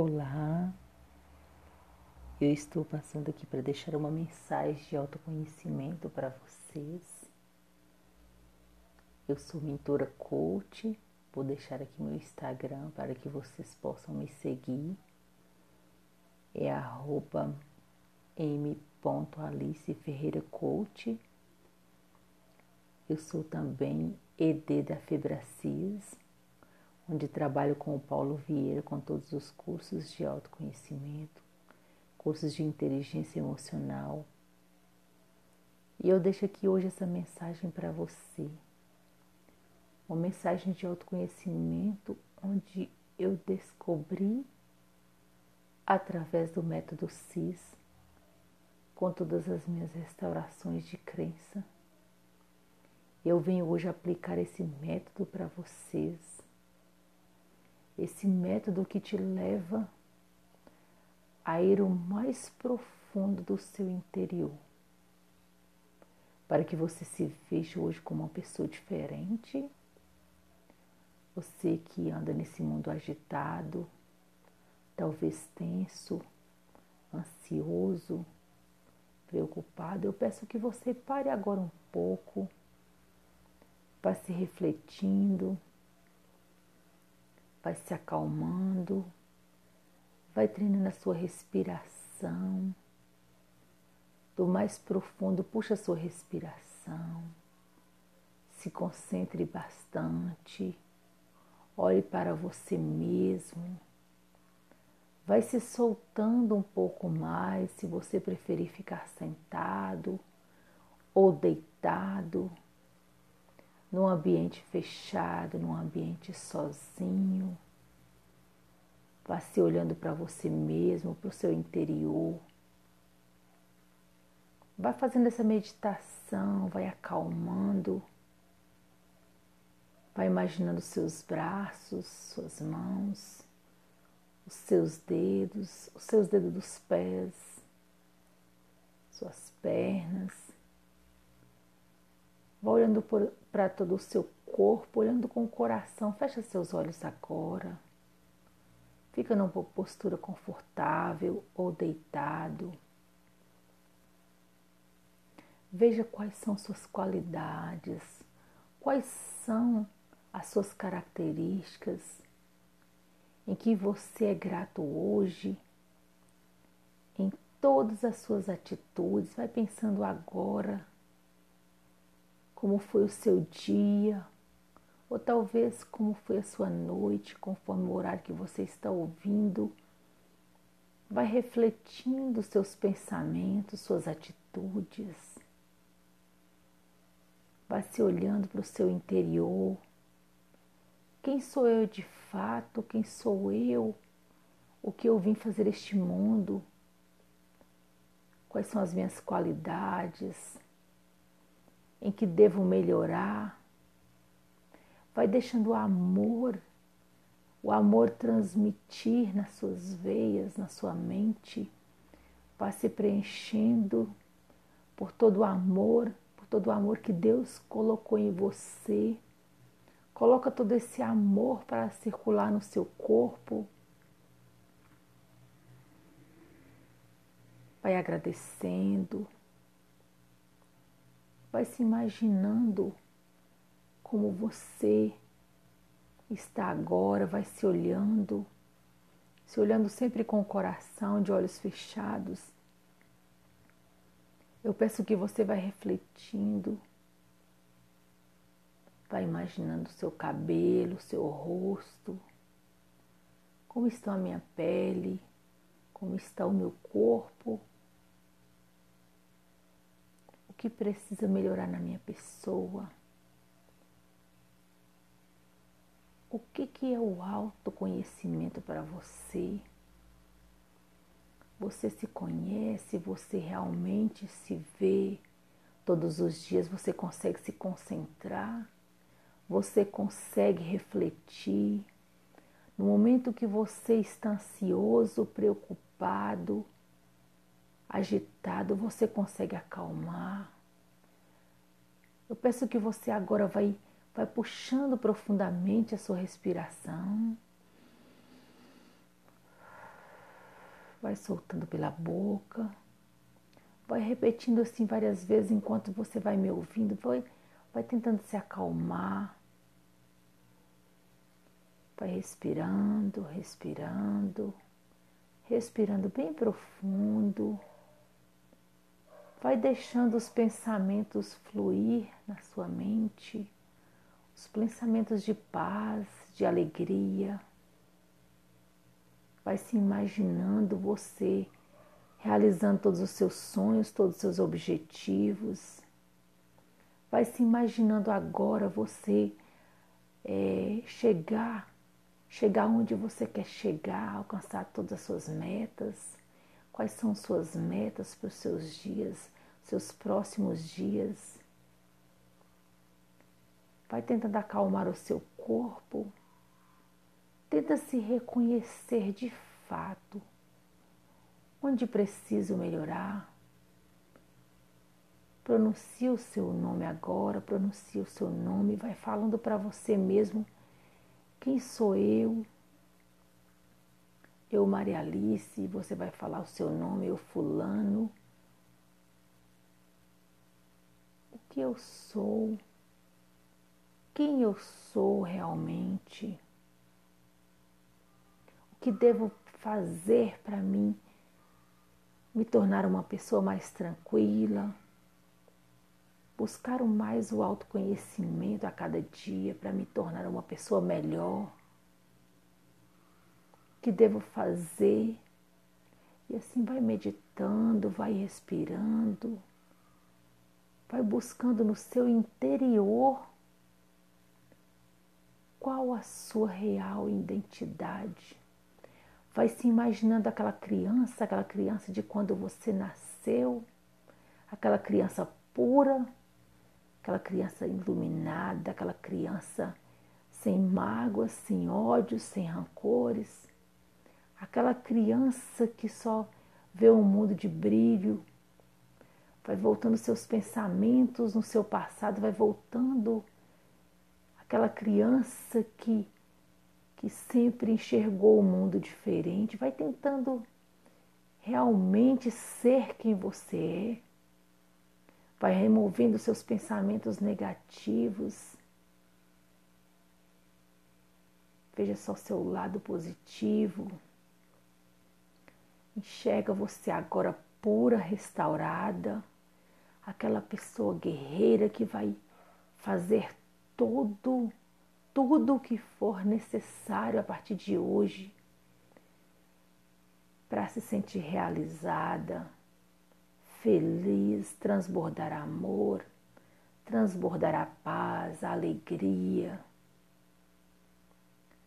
Olá, eu estou passando aqui para deixar uma mensagem de autoconhecimento para vocês. Eu sou mentora coach, vou deixar aqui meu Instagram para que vocês possam me seguir. É arroba m.alice Ferreira Coach. Eu sou também ED da Febracis onde trabalho com o Paulo Vieira com todos os cursos de autoconhecimento, cursos de inteligência emocional. E eu deixo aqui hoje essa mensagem para você. Uma mensagem de autoconhecimento onde eu descobri através do método CIS, com todas as minhas restaurações de crença. Eu venho hoje aplicar esse método para vocês esse método que te leva a ir o mais profundo do seu interior, para que você se veja hoje como uma pessoa diferente. Você que anda nesse mundo agitado, talvez tenso, ansioso, preocupado, eu peço que você pare agora um pouco, passe refletindo vai se acalmando, vai treinando a sua respiração. Do mais profundo, puxa a sua respiração. Se concentre bastante. Olhe para você mesmo. Vai se soltando um pouco mais, se você preferir ficar sentado ou deitado num ambiente fechado, num ambiente sozinho. Vá se olhando para você mesmo, para o seu interior. Vai fazendo essa meditação, vai acalmando. Vai imaginando seus braços, suas mãos, os seus dedos, os seus dedos dos pés, suas pernas. Vá olhando para todo o seu corpo, olhando com o coração. Fecha seus olhos agora. Fica numa postura confortável ou deitado. Veja quais são suas qualidades, quais são as suas características, em que você é grato hoje, em todas as suas atitudes. Vai pensando agora como foi o seu dia, ou talvez como foi a sua noite, conforme o horário que você está ouvindo. Vai refletindo seus pensamentos, suas atitudes. Vai se olhando para o seu interior. Quem sou eu de fato? Quem sou eu? O que eu vim fazer este mundo? Quais são as minhas qualidades? Em que devo melhorar. Vai deixando o amor, o amor transmitir nas suas veias, na sua mente. Vai se preenchendo por todo o amor, por todo o amor que Deus colocou em você. Coloca todo esse amor para circular no seu corpo. Vai agradecendo vai se imaginando como você está agora, vai se olhando, se olhando sempre com o coração, de olhos fechados. Eu peço que você vai refletindo, vai imaginando seu cabelo, seu rosto, como está a minha pele, como está o meu corpo que precisa melhorar na minha pessoa? O que, que é o autoconhecimento para você? Você se conhece, você realmente se vê todos os dias, você consegue se concentrar, você consegue refletir. No momento que você está ansioso, preocupado, agitado, você consegue acalmar. Eu peço que você agora vai, vai puxando profundamente a sua respiração. vai soltando pela boca. Vai repetindo assim várias vezes enquanto você vai me ouvindo. Vai, vai tentando se acalmar. Vai respirando, respirando, respirando bem profundo. Vai deixando os pensamentos fluir na sua mente, os pensamentos de paz, de alegria. Vai se imaginando você realizando todos os seus sonhos, todos os seus objetivos. Vai se imaginando agora você é, chegar chegar onde você quer chegar, alcançar todas as suas metas. Quais são suas metas para os seus dias, seus próximos dias? Vai tentando acalmar o seu corpo. Tenta se reconhecer de fato. Onde preciso melhorar? Pronuncie o seu nome agora, pronuncie o seu nome, vai falando para você mesmo quem sou eu? Eu, Maria Alice, você vai falar o seu nome, eu, Fulano. O que eu sou? Quem eu sou realmente? O que devo fazer para mim me tornar uma pessoa mais tranquila? buscar mais o autoconhecimento a cada dia para me tornar uma pessoa melhor. Que devo fazer? E assim vai meditando, vai respirando, vai buscando no seu interior qual a sua real identidade. Vai se imaginando aquela criança, aquela criança de quando você nasceu, aquela criança pura, aquela criança iluminada, aquela criança sem mágoas, sem ódios, sem rancores, aquela criança que só vê um mundo de brilho, vai voltando seus pensamentos no seu passado, vai voltando aquela criança que que sempre enxergou o mundo diferente, vai tentando realmente ser quem você é vai removendo seus pensamentos negativos. Veja só seu lado positivo. Enxerga você agora pura, restaurada, aquela pessoa guerreira que vai fazer todo, tudo o que for necessário a partir de hoje para se sentir realizada feliz, transbordar amor, transbordar a paz, a alegria.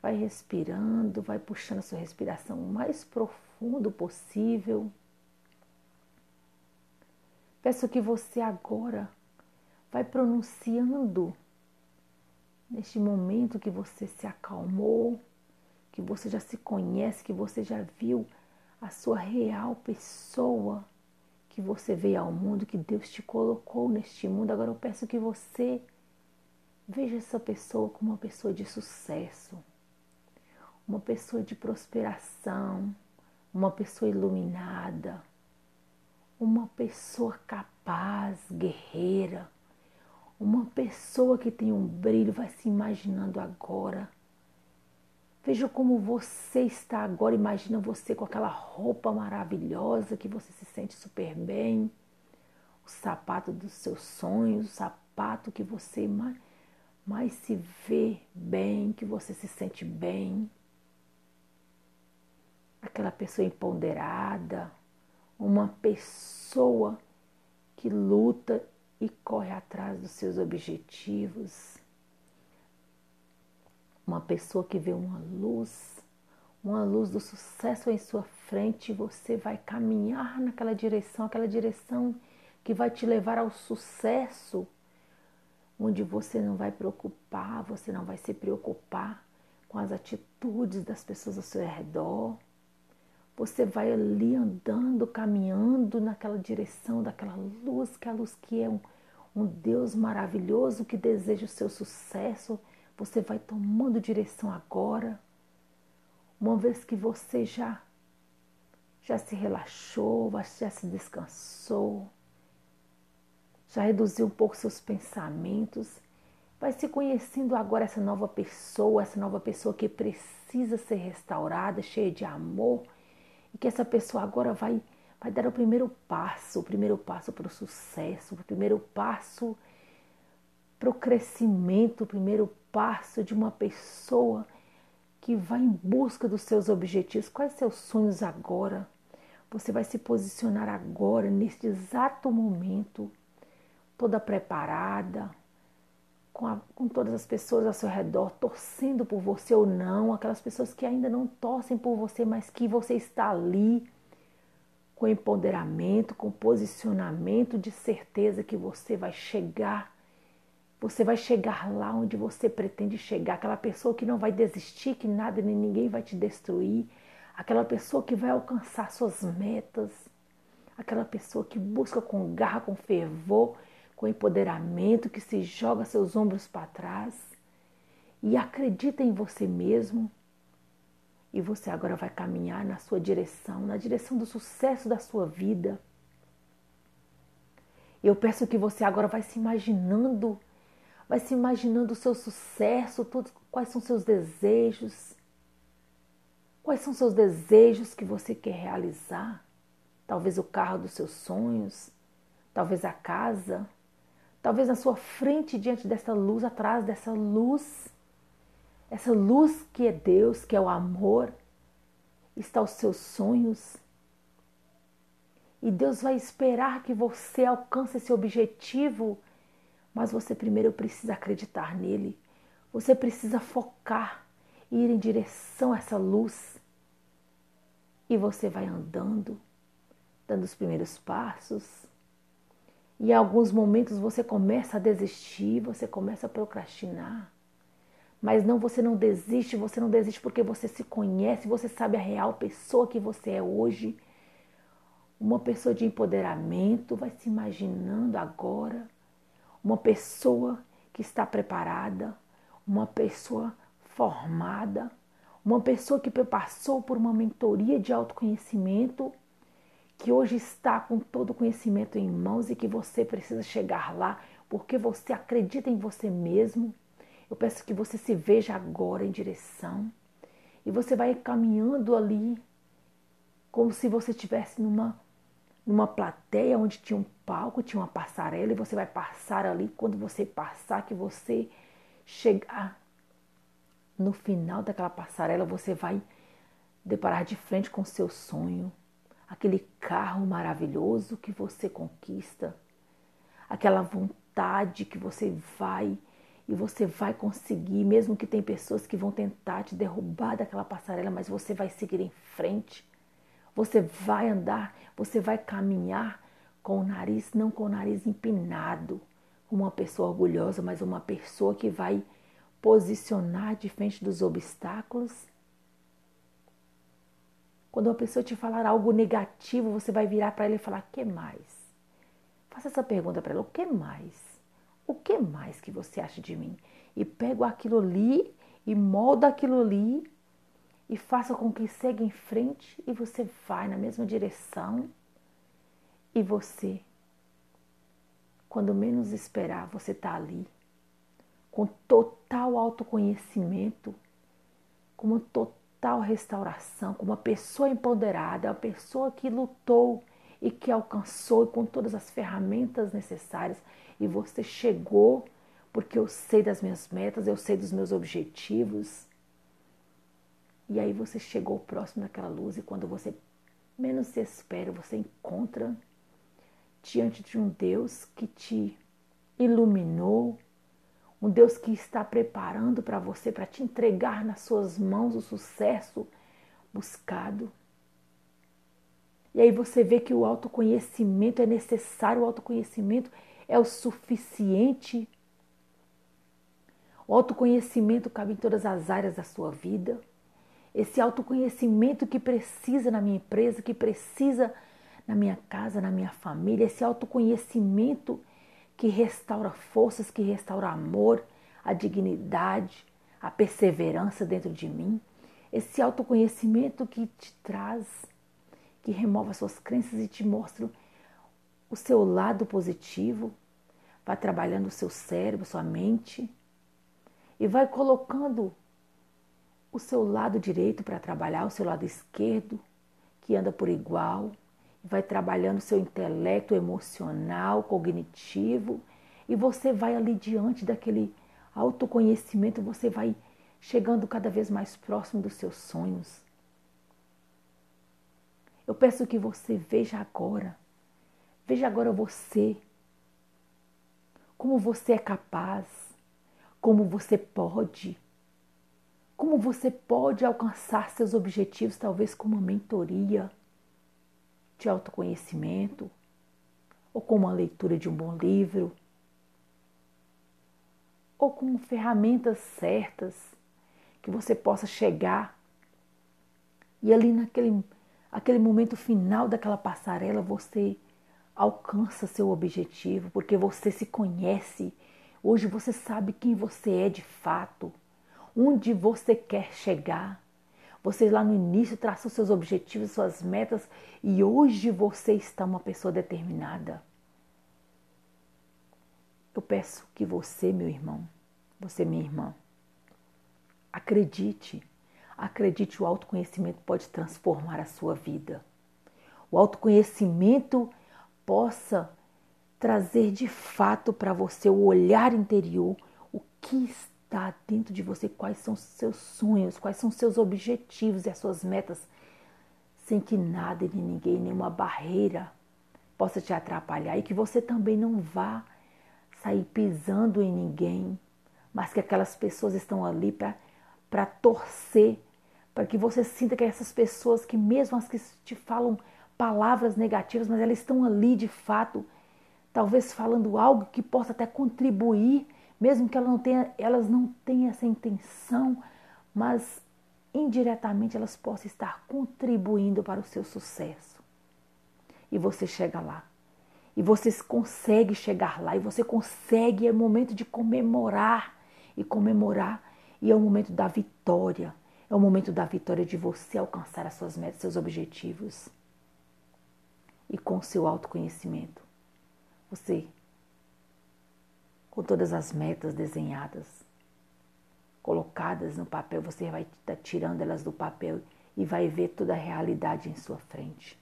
Vai respirando, vai puxando a sua respiração o mais profundo possível. Peço que você agora vai pronunciando neste momento que você se acalmou, que você já se conhece, que você já viu a sua real pessoa, que você veio ao mundo, que Deus te colocou neste mundo. Agora eu peço que você veja essa pessoa como uma pessoa de sucesso, uma pessoa de prosperação, uma pessoa iluminada, uma pessoa capaz, guerreira, uma pessoa que tem um brilho, vai se imaginando agora Veja como você está agora. Imagina você com aquela roupa maravilhosa que você se sente super bem, o sapato dos seus sonhos, o sapato que você mais, mais se vê bem, que você se sente bem. Aquela pessoa empoderada, uma pessoa que luta e corre atrás dos seus objetivos uma pessoa que vê uma luz, uma luz do sucesso em sua frente, você vai caminhar naquela direção, aquela direção que vai te levar ao sucesso, onde você não vai preocupar, você não vai se preocupar com as atitudes das pessoas ao seu redor. Você vai ali andando, caminhando naquela direção daquela luz, que é a luz que é um, um Deus maravilhoso que deseja o seu sucesso. Você vai tomando direção agora, uma vez que você já já se relaxou, já se descansou, já reduziu um pouco seus pensamentos, vai se conhecendo agora essa nova pessoa, essa nova pessoa que precisa ser restaurada, cheia de amor, e que essa pessoa agora vai vai dar o primeiro passo, o primeiro passo para o sucesso, o primeiro passo para o crescimento, o primeiro passo de uma pessoa que vai em busca dos seus objetivos. Quais seus sonhos agora? Você vai se posicionar agora, neste exato momento, toda preparada, com, a, com todas as pessoas ao seu redor, torcendo por você ou não, aquelas pessoas que ainda não torcem por você, mas que você está ali com empoderamento, com posicionamento de certeza que você vai chegar. Você vai chegar lá onde você pretende chegar, aquela pessoa que não vai desistir, que nada nem ninguém vai te destruir, aquela pessoa que vai alcançar suas metas, aquela pessoa que busca com garra, com fervor, com empoderamento, que se joga seus ombros para trás e acredita em você mesmo. E você agora vai caminhar na sua direção, na direção do sucesso da sua vida. Eu peço que você agora vai se imaginando vai se imaginando o seu sucesso, tudo, quais são seus desejos, quais são seus desejos que você quer realizar. Talvez o carro dos seus sonhos, talvez a casa, talvez na sua frente, diante dessa luz, atrás dessa luz, essa luz que é Deus, que é o amor, está os seus sonhos. E Deus vai esperar que você alcance esse objetivo mas você primeiro precisa acreditar nele. Você precisa focar e ir em direção a essa luz. E você vai andando, dando os primeiros passos. E em alguns momentos você começa a desistir, você começa a procrastinar. Mas não, você não desiste, você não desiste porque você se conhece, você sabe a real pessoa que você é hoje. Uma pessoa de empoderamento, vai se imaginando agora uma pessoa que está preparada, uma pessoa formada, uma pessoa que passou por uma mentoria de autoconhecimento, que hoje está com todo o conhecimento em mãos e que você precisa chegar lá porque você acredita em você mesmo. Eu peço que você se veja agora em direção e você vai caminhando ali como se você estivesse numa numa plateia onde tinha um palco, tinha uma passarela e você vai passar ali. Quando você passar, que você chegar no final daquela passarela, você vai deparar de frente com seu sonho, aquele carro maravilhoso que você conquista, aquela vontade que você vai e você vai conseguir, mesmo que tem pessoas que vão tentar te derrubar daquela passarela, mas você vai seguir em frente você vai andar, você vai caminhar com o nariz, não com o nariz empinado, uma pessoa orgulhosa, mas uma pessoa que vai posicionar de frente dos obstáculos. Quando uma pessoa te falar algo negativo, você vai virar para ela e falar: "Que mais?" Faça essa pergunta para ela: "O que mais? O que mais que você acha de mim?" E pego aquilo ali e molda aquilo ali e faça com que segue em frente e você vai na mesma direção e você, quando menos esperar, você está ali com total autoconhecimento, com uma total restauração, com uma pessoa empoderada, uma pessoa que lutou e que alcançou com todas as ferramentas necessárias e você chegou porque eu sei das minhas metas, eu sei dos meus objetivos. E aí você chegou próximo daquela luz e quando você menos se espera, você encontra diante de um Deus que te iluminou, um Deus que está preparando para você, para te entregar nas suas mãos o sucesso buscado. E aí você vê que o autoconhecimento é necessário, o autoconhecimento é o suficiente. O autoconhecimento cabe em todas as áreas da sua vida esse autoconhecimento que precisa na minha empresa, que precisa na minha casa, na minha família, esse autoconhecimento que restaura forças, que restaura amor, a dignidade, a perseverança dentro de mim, esse autoconhecimento que te traz, que remove as suas crenças e te mostra o seu lado positivo, vai trabalhando o seu cérebro, sua mente e vai colocando o seu lado direito para trabalhar, o seu lado esquerdo, que anda por igual, vai trabalhando seu intelecto emocional, cognitivo, e você vai ali diante daquele autoconhecimento, você vai chegando cada vez mais próximo dos seus sonhos. Eu peço que você veja agora, veja agora você, como você é capaz, como você pode, como você pode alcançar seus objetivos, talvez com uma mentoria de autoconhecimento, ou com uma leitura de um bom livro, ou com ferramentas certas que você possa chegar e ali naquele aquele momento final daquela passarela você alcança seu objetivo, porque você se conhece. Hoje você sabe quem você é de fato, onde você quer chegar. Você lá no início traçou seus objetivos, suas metas e hoje você está uma pessoa determinada. Eu peço que você, meu irmão, você, minha irmã, acredite, acredite, o autoconhecimento pode transformar a sua vida. O autoconhecimento possa trazer de fato para você o olhar interior, o que está dentro de você, quais são seus sonhos, quais são seus objetivos e as suas metas, sem que nada nem ninguém, nenhuma barreira possa te atrapalhar e que você também não vá sair pisando em ninguém, mas que aquelas pessoas estão ali para torcer, para que você sinta que essas pessoas que mesmo as que te falam palavras negativas, mas elas estão ali de fato, talvez falando algo que possa até contribuir, mesmo que ela não tenha, elas não tenham essa intenção, mas indiretamente elas possam estar contribuindo para o seu sucesso. E você chega lá. E você consegue chegar lá. E você consegue. É o momento de comemorar. E comemorar. E é o momento da vitória. É o momento da vitória de você alcançar as suas metas, seus objetivos e com o seu autoconhecimento. Você, com todas as metas desenhadas, colocadas no papel, você vai estar tá tirando elas do papel e vai ver toda a realidade em sua frente.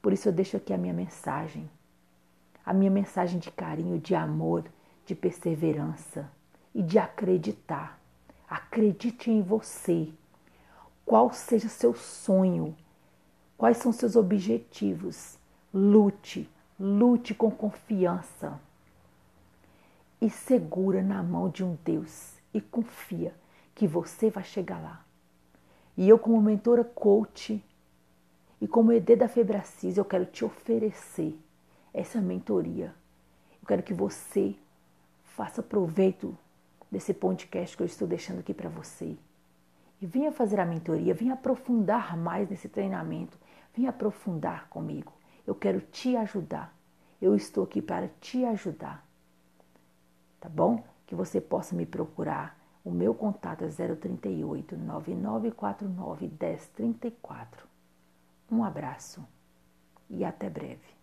Por isso eu deixo aqui a minha mensagem, a minha mensagem de carinho, de amor, de perseverança e de acreditar. Acredite em você. Qual seja seu sonho, Quais são seus objetivos? Lute, lute com confiança e segura na mão de um Deus e confia que você vai chegar lá. E eu, como mentora coach e como ED da Febracis, eu quero te oferecer essa mentoria. Eu quero que você faça proveito desse podcast que eu estou deixando aqui para você. E venha fazer a mentoria, venha aprofundar mais nesse treinamento Vem aprofundar comigo. Eu quero te ajudar. Eu estou aqui para te ajudar. Tá bom? Que você possa me procurar. O meu contato é 038 9949 1034. Um abraço e até breve.